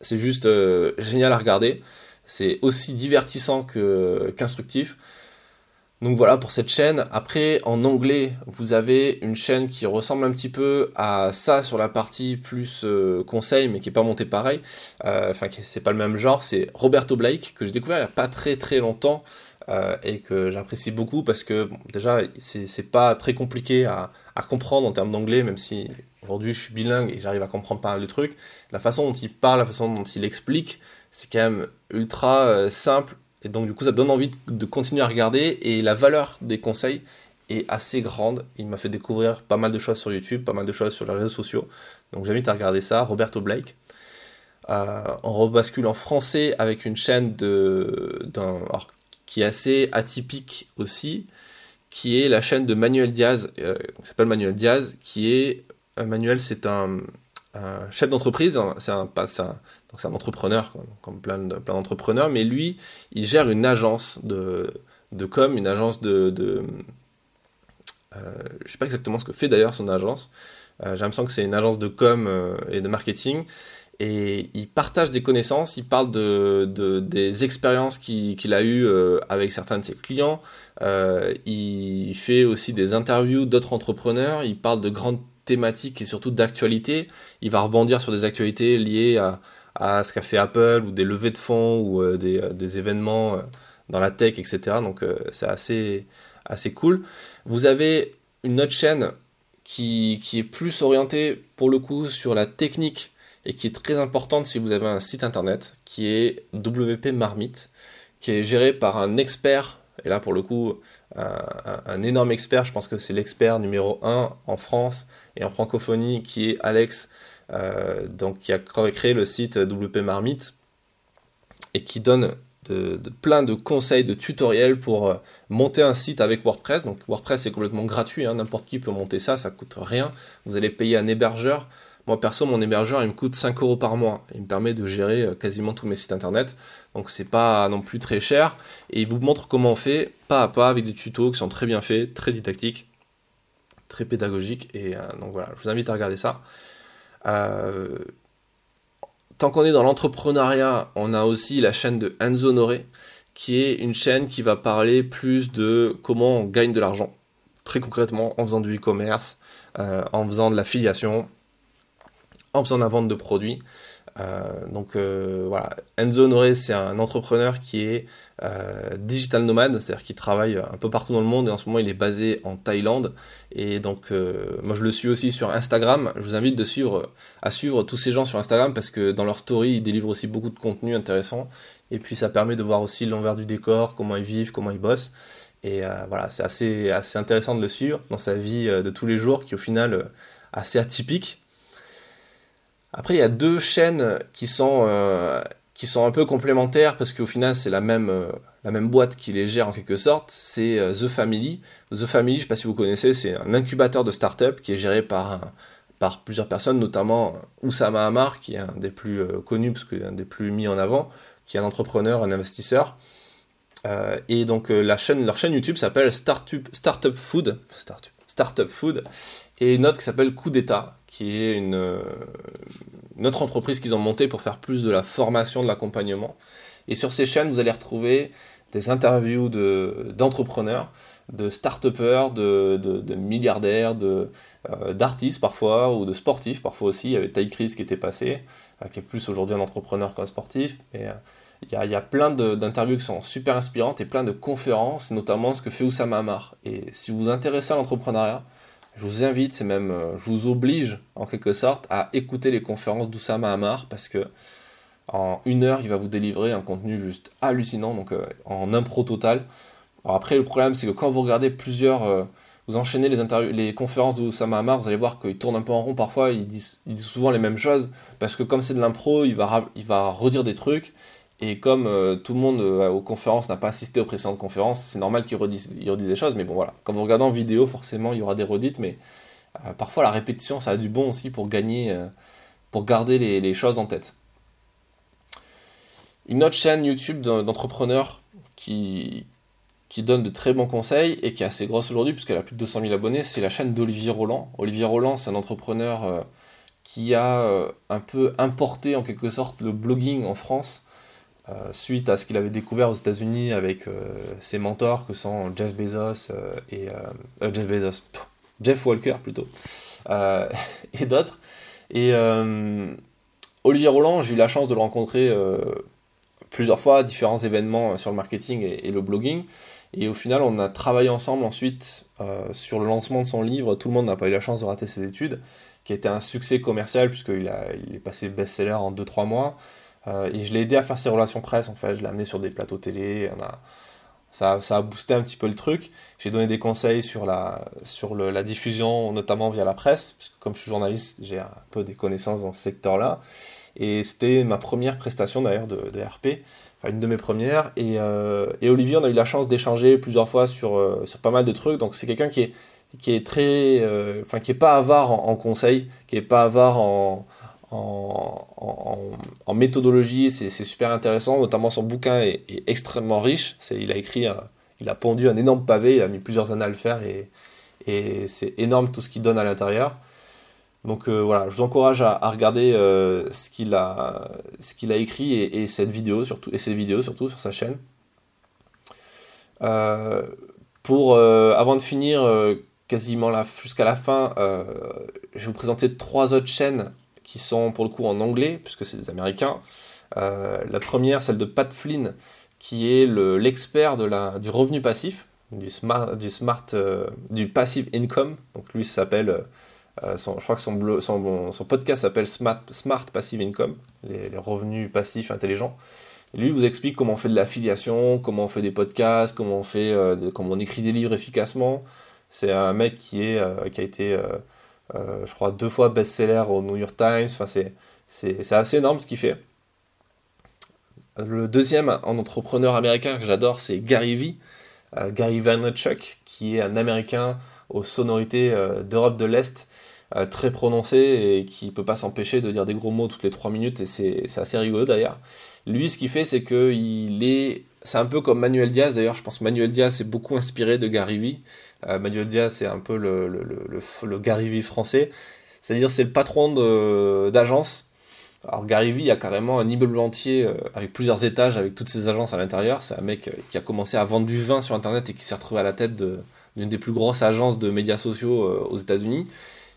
c'est juste euh, génial à regarder. C'est aussi divertissant qu'instructif. donc voilà pour cette chaîne. Après, en anglais, vous avez une chaîne qui ressemble un petit peu à ça sur la partie plus euh, conseil, mais qui n'est pas montée pareil. Euh, enfin, c'est pas le même genre. C'est Roberto Blake, que j'ai découvert il n'y a pas très très longtemps. et que j'apprécie beaucoup parce que déjà c'est pas très compliqué à, à comprendre en termes d'anglais, même si aujourd'hui je suis bilingue et j'arrive à comprendre pas mal de trucs, la façon dont il parle, la façon dont il explique, c'est quand même ultra euh, simple. Et donc du coup ça donne envie de, continuer à regarder et la valeur des conseils est assez grande. Il m'a fait découvrir pas mal de choses sur YouTube, pas mal de choses sur les réseaux sociaux. Donc j'invite à regarder ça, Roberto Blake. Euh, on rebascule en français avec une chaîne de, qui est assez atypique aussi, qui est la chaîne de Manuel Diaz, euh, qui s'appelle Manuel Diaz, qui est Manuel, c'est un, chef d'entreprise, hein, c'est un, un entrepreneur, comme, plein, d'entrepreneurs, mais lui, il gère une agence de, de com, une agence de... de euh, je sais pas exactement ce que fait d'ailleurs son agence. Euh, j'ai l'impression que c'est une agence de com euh, et de marketing. Et il partage des connaissances, il parle de, des expériences qu'il a eues avec certains de ses clients. il fait aussi des interviews d'autres entrepreneurs. Il parle de grandes thématique et surtout d'actualité. Il va rebondir sur des actualités liées à, ce qu'a fait Apple ou des levées de fonds ou euh, euh, des, événements euh, dans la tech, etc. Donc c'est assez, assez cool. Vous avez une autre chaîne qui, qui, est plus orientée pour le coup sur la technique et qui est très importante si vous avez un site internet qui est WP Marmite, qui est géré par un expert. Et là, pour le coup, un, énorme expert, je pense que c'est l'expert numéro 1 en France et en francophonie, qui est Alex, euh, donc, qui a créé le site WP Marmite et qui donne de, plein de conseils, de tutoriels pour euh, monter un site avec WordPress. Donc WordPress est complètement gratuit, hein, n'importe qui peut monter ça, ça coûte rien. Vous allez payer un hébergeur Moi perso, mon hébergeur, il me coûte 5 euros par mois. Il me permet de gérer euh, quasiment tous mes sites internet. Donc c'est pas non plus très cher. Et il vous montre comment on fait pas à pas avec des tutos qui sont très bien faits, très didactiques, très pédagogiques. Et euh, donc voilà, je vous invite à regarder ça. Euh, tant qu'on est dans l'entrepreneuriat, on a aussi la chaîne de Enzo Noré, qui est une chaîne qui va parler plus de comment on gagne de l'argent. Très concrètement, en faisant du e-commerce, en faisant de l'affiliation, en faisant la vente de produits. Euh, donc euh, voilà, Enzo Noré, c'est un entrepreneur qui est euh, digital nomade, c'est-à-dire qui travaille un peu partout dans le monde et en ce moment il est basé en Thaïlande. Et donc moi je le suis aussi sur Instagram. Je vous invite à suivre tous ces gens sur Instagram parce que dans leur story ils délivrent aussi beaucoup de contenu intéressant. Et puis ça permet de voir aussi l'envers du décor, comment ils vivent, comment ils bossent. Et voilà, c'est assez, assez intéressant de le suivre dans sa vie de tous les jours qui au final assez atypique après, il y a deux chaînes qui sont, euh, qui sont un peu complémentaires parce qu'au final, c'est la même, euh, la même boîte qui les gère en quelque sorte. C'est euh, The Family. The Family, je ne sais pas si vous connaissez, c'est un incubateur de start-up qui est géré par, par plusieurs personnes, notamment Oussama Hamar, qui est un des plus connus parce est un des plus mis en avant, qui est un entrepreneur, un investisseur. et donc, la chaîne, leur chaîne YouTube s'appelle Startup, Startup Food. Startup, Startup Food. Et une autre qui s'appelle Coup d'État, qui est une, autre entreprise qu'ils ont montée pour faire plus de la formation, de l'accompagnement. Et sur ces chaînes, vous allez retrouver des interviews d'entrepreneurs, de, start-upers, de, de, milliardaires, euh, d'artistes parfois, ou de sportifs parfois aussi. Il y avait Ty Chris qui était passé, euh, qui est plus aujourd'hui un entrepreneur qu'un sportif. Mais euh, il, y a, il y a plein d'interviews qui sont super inspirantes et plein de conférences, notamment ce que fait Oussama Amar. Et si vous vous intéressez à l'entrepreneuriat, je vous invite, c'est même, euh, je vous oblige en quelque sorte à écouter les conférences d'Oussama Hamar parce que en une heure, il va vous délivrer un contenu juste hallucinant, donc euh, en impro total. Après, le problème, c'est que quand vous regardez plusieurs, euh, vous enchaînez les, conférences d'Oussama Hamar, vous allez voir qu'il tourne un peu en rond parfois, il dit, souvent les mêmes choses, parce que comme c'est de l'impro, il va redire des trucs, et comme euh, tout le monde euh, aux conférences n'a pas assisté aux précédentes conférences, c'est normal qu'ils redisent, des choses. Mais bon, voilà. Quand vous regardez en vidéo, forcément, il y aura des redites. Mais euh, parfois, la répétition, ça a du bon aussi pour gagner, pour garder les, choses en tête. Une autre chaîne YouTube d'entrepreneurs qui, qui donne de très bons conseils et qui est assez grosse aujourd'hui, puisqu'elle a plus de 200 000 abonnés, c'est la chaîne d'Olivier Roland. Olivier Roland, c'est un entrepreneur qui a un peu importé en quelque sorte le blogging en France suite à ce qu'il avait découvert aux États-Unis avec euh, ses mentors que sont Jeff Bezos euh, et Jeff Bezos, Jeff Walker plutôt, et d'autres. Et Olivier Roland, j'ai eu la chance de le rencontrer plusieurs fois à différents événements sur le marketing et, le blogging. Et au final, on a travaillé ensemble ensuite sur le lancement de son livre. Tout le monde n'a pas eu la chance de rater ses études, qui a été un succès commercial puisqu'il il est passé best-seller en 2-3 mois. Euh, et je l'ai aidé à faire ses relations presse, en fait. Je l'ai amené sur des plateaux télé. Ça, a boosté un petit peu le truc. J'ai donné des conseils sur la, diffusion, notamment via la presse, puisque comme je suis journaliste, j'ai un peu des connaissances dans ce secteur-là. Et c'était ma première prestation d'ailleurs de, RP, enfin une de mes premières. Et, euh, et, Olivier, on a eu la chance d'échanger plusieurs fois sur, euh, pas mal de trucs. Donc c'est quelqu'un qui est, très, enfin qui est pas avare en, en conseils, qui est pas avare en, en, méthodologie, c'est super intéressant, notamment son bouquin est, extrêmement riche. Il a écrit, il a pondu un énorme pavé, il a mis plusieurs années à le faire et, c'est énorme tout ce qu'il donne à l'intérieur. Donc euh, voilà, je vous encourage à, regarder euh, ce qu'il a, a écrit et, cette vidéo surtout, et ses vidéos surtout sur sa chaîne. Euh, pour, avant de finir, quasiment jusqu'à la fin, je vais vous présenter trois autres chaînes qui sont pour le coup en anglais, puisque c'est des Américains. Euh, la première, celle de Pat Flynn, qui est l'expert du revenu passif, du smart, du, smart, euh, du passive income. Donc lui s'appelle, euh, je crois que son, son, son podcast s'appelle smart, smart Passive Income, les, revenus passifs intelligents. Lui vous explique comment on fait de l'affiliation, comment on fait des podcasts, comment on fait, comment on écrit des livres efficacement. C'est un mec qui est, qui a été euh, je crois deux fois best-seller au New York Times. Enfin, c'est assez énorme ce qu'il fait. Le deuxième en entrepreneur américain que j'adore, c'est Gary Vee, euh, Gary Vaynerchuk, qui est un américain aux sonorités euh, d'Europe de l'Est, très prononcé et qui peut pas s'empêcher de dire des gros mots toutes les 3 minutes et c'est assez rigolo d'ailleurs. Lui, ce qu'il fait, c'est que il est. C'est un peu comme Manuel Diaz d'ailleurs. Je pense que Manuel Diaz est beaucoup inspiré de Gary Vee. Euh, Manuel Diaz, c'est un peu le, le, le, Vee français. C'est-à-dire, c'est le patron d'agence. Alors, Gary Vee, il y a carrément un immeuble entier euh, avec plusieurs étages, avec toutes ses agences à l'intérieur. C'est un mec euh, qui a commencé à vendre du vin sur Internet et qui s'est retrouvé à la tête d'une des plus grosses agences de médias sociaux aux États-Unis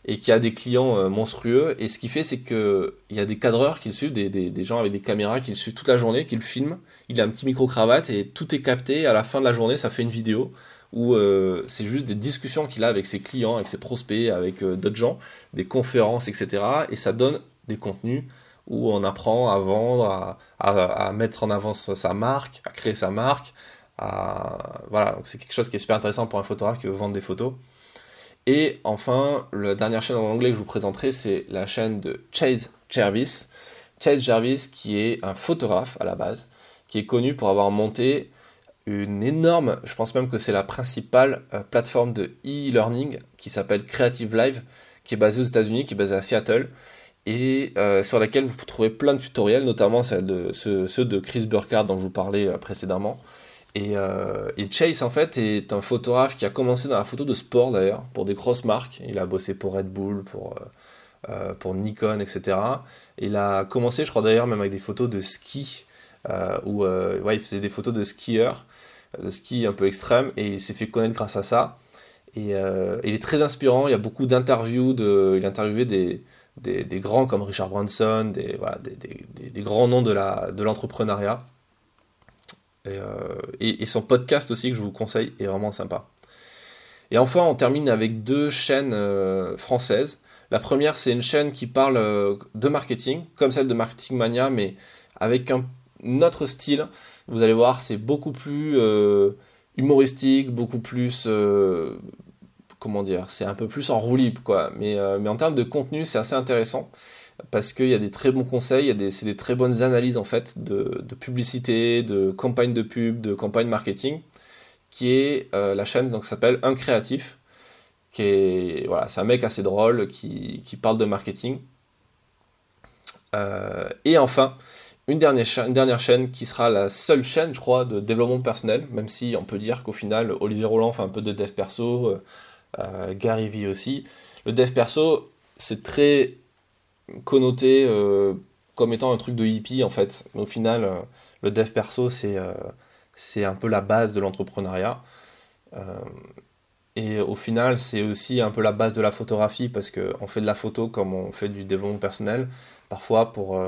et qui a des clients euh, monstrueux. Et ce qu'il fait, c'est qu'il y a des cadreurs qui le suivent, des, des, des, gens avec des caméras qui le suivent toute la journée, qui le filment. Il a un petit micro-cravate et tout est capté. À la fin de la journée, ça fait une vidéo où euh, c'est juste des discussions qu'il a avec ses clients, avec ses prospects, avec euh, d'autres gens, des conférences, etc. Et ça donne des contenus où on apprend à vendre, à, mettre en avant sa marque, à créer sa marque. Voilà, donc c'est quelque chose qui est super intéressant pour un photographe qui veut vendre des photos. Et enfin, la dernière chaîne en anglais que je vous présenterai, c'est la chaîne de Chase Jarvis. Chase Jarvis, qui est un photographe à la base, qui est connu pour avoir monté une énorme, je pense même que c'est la principale euh, plateforme de e-learning qui s'appelle Creative Live, qui est basée aux États-Unis, qui est basée à Seattle, et euh, sur laquelle vous trouvez plein de tutoriels, notamment ceux, de Chris Burkhardt dont je vous parlais euh, précédemment. Et, Chase, en fait, est un photographe qui a commencé dans la photo de sport, d'ailleurs, pour des grosses marques. Il a bossé pour Red Bull, pour, Nikon, etc. il a commencé, je crois d'ailleurs, même avec des photos de ski, où il faisait des photos de skieurs, de ski un peu extrême, et il s'est fait connaître grâce à ça. Et il est très inspirant, il y a beaucoup d'interviews, il a interviewé des, des, grands comme Richard Branson, des, voilà, des, grands noms de l'entrepreneuriat. De euh, et, son podcast aussi que je vous conseille est vraiment sympa. Et enfin, on termine avec deux chaînes euh, françaises. La première, c'est une chaîne qui parle euh, de marketing, comme celle de Marketing Mania, mais avec un autre style. Vous allez voir, c'est beaucoup plus humoristique, beaucoup plus comment dire, c'est un peu plus en quoi. Mais, mais en termes de contenu, c'est assez intéressant parce qu'il y a des très bons conseils, il y a c'est des très bonnes analyses en fait de, publicité, de campagne de pub, de campagne marketing, qui est euh, la chaîne donc s'appelle Un Créatif, qui est voilà, c'est un mec assez drôle qui, parle de marketing. Euh, et enfin, une dernière, chaîne, une dernière chaîne qui sera la seule chaîne, je crois, de développement personnel, même si on peut dire qu'au final, Olivier Roland fait un peu de dev perso, euh, Gary Vee aussi. Le dev perso, c'est très connoté euh, comme étant un truc de hippie en fait. au final, euh, le dev perso, c'est euh, c'est un peu la base de l'entrepreneuriat. et au final, c'est aussi un peu la base de la photographie parce qu'on fait de la photo comme on fait du développement personnel. Parfois, pour.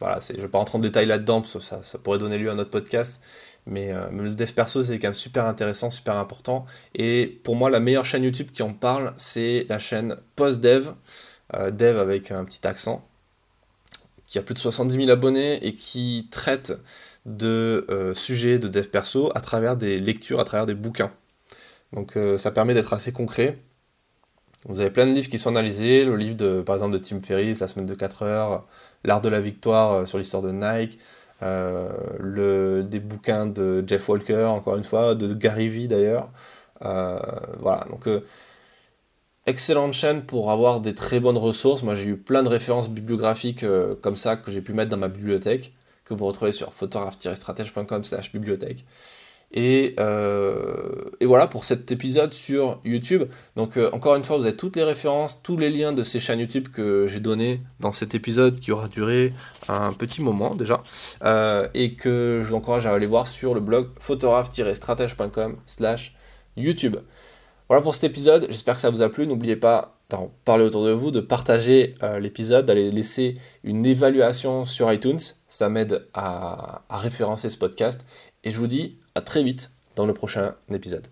voilà, je vais pas rentrer en détail là-dedans parce que ça, pourrait donner lieu à notre podcast. Mais, mais le dev perso, c'est quand même super intéressant, super important. Et pour moi, la meilleure chaîne YouTube qui en parle, c'est la chaîne PostDev. Euh, dev avec un petit accent, qui a plus de 70 000 abonnés et qui traite de euh, sujets de dev perso à travers des lectures, à travers des bouquins. Donc euh, ça permet d'être assez concret. Vous avez plein de livres qui sont analysés, le livre de, par exemple de Tim Ferriss, La semaine de 4 heures, L'art de la victoire sur l'histoire de Nike, le, des bouquins de Jeff Walker, encore une fois, de Gary Vee d'ailleurs. voilà, donc excellente chaîne pour avoir des très bonnes ressources. Moi, j'ai eu plein de références bibliographiques euh, comme ça que j'ai pu mettre dans ma bibliothèque, que vous retrouvez sur photographe-stratège.com slash bibliothèque. Et, euh, et, voilà pour cet épisode sur YouTube. Donc euh, encore une fois, vous avez toutes les références, tous les liens de ces chaînes YouTube que j'ai donné dans cet épisode qui aura duré un petit moment déjà, et que je vous encourage à aller voir sur le blog photographe-stratège.com slash YouTube. Voilà pour cet épisode, j'espère que ça vous a plu. N'oubliez pas d'en parler autour de vous, de partager euh, l'épisode, d'aller laisser une évaluation sur iTunes. Ça m'aide à référencer ce podcast. Et je vous dis à très vite dans le prochain épisode.